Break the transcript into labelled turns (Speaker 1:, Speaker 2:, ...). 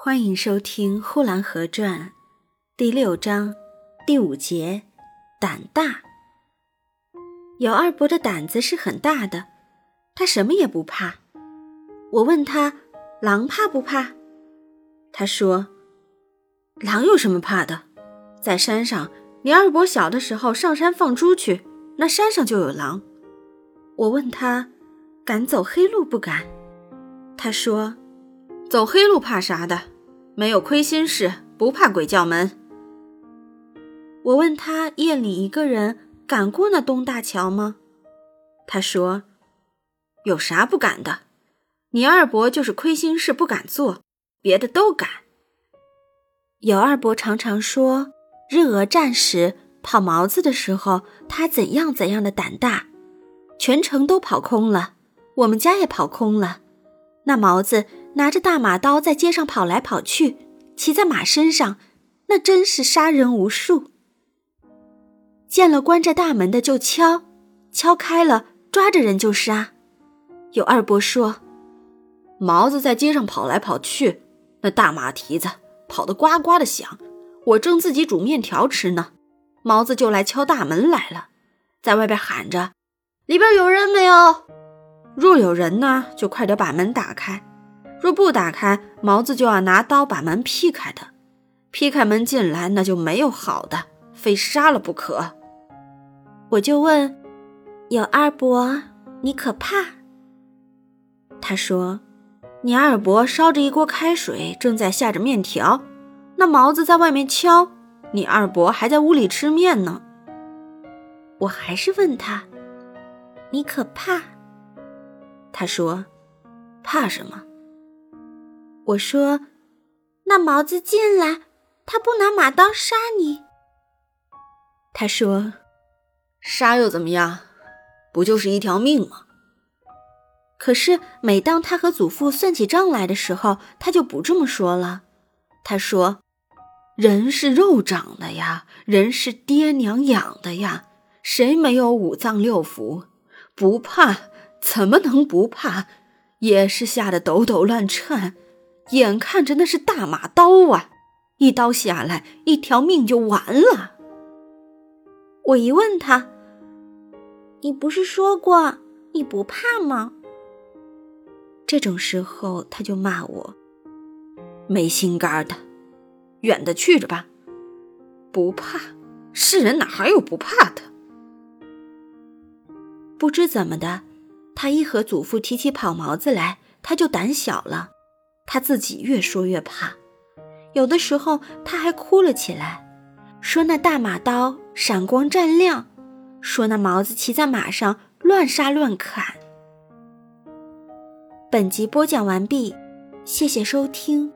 Speaker 1: 欢迎收听《呼兰河传》第六章第五节“胆大”。有二伯的胆子是很大的，他什么也不怕。我问他：“狼怕不怕？”他说：“狼有什么怕的？在山上，你二伯小的时候上山放猪去，那山上就有狼。”我问他：“敢走黑路不敢？”他说：“走黑路怕啥的？没有亏心事，不怕鬼叫门。”我问他：“夜里一个人敢过那东大桥吗？”他说：“有啥不敢的？你二伯就是亏心事不敢做，别的都敢。”有二伯常常说，日俄战时跑毛子的时候，他怎样怎样的胆大，全城都跑空了，我们家也跑空了。那毛子拿着大马刀在街上跑来跑去，骑在马身上，那真是杀人无数。见了关着大门的就敲，敲开了抓着人就杀。有二伯说，毛子在街上跑来跑去，那大马蹄子跑得呱呱的响。我正自己煮面条吃呢，毛子就来敲大门来了，在外边喊着：“里边有人没有？”若有人呢，就快点把门打开；若不打开，毛子就要拿刀把门劈开的。劈开门进来，那就没有好的，非杀了不可。我就问：“有二伯，你可怕？”他说：“你二伯烧着一锅开水，正在下着面条，那毛子在外面敲，你二伯还在屋里吃面呢。”我还是问他：“你可怕？”他说：“怕什么？”我说：“那毛子进来，他不拿马刀杀你。”他说：“杀又怎么样？不就是一条命吗？”可是每当他和祖父算起账来的时候，他就不这么说了。他说：“人是肉长的呀，人是爹娘养的呀，谁没有五脏六腑？不怕。”怎么能不怕？也是吓得抖抖乱颤，眼看着那是大马刀啊！一刀下来，一条命就完了。我一问他：“你不是说过你不怕吗？”这种时候他就骂我：“没心肝的，远的去着吧！不怕，世人哪还有不怕的？不知怎么的。”他一和祖父提起跑毛子来，他就胆小了。他自己越说越怕，有的时候他还哭了起来，说那大马刀闪光湛亮，说那毛子骑在马上乱杀乱砍。本集播讲完毕，谢谢收听。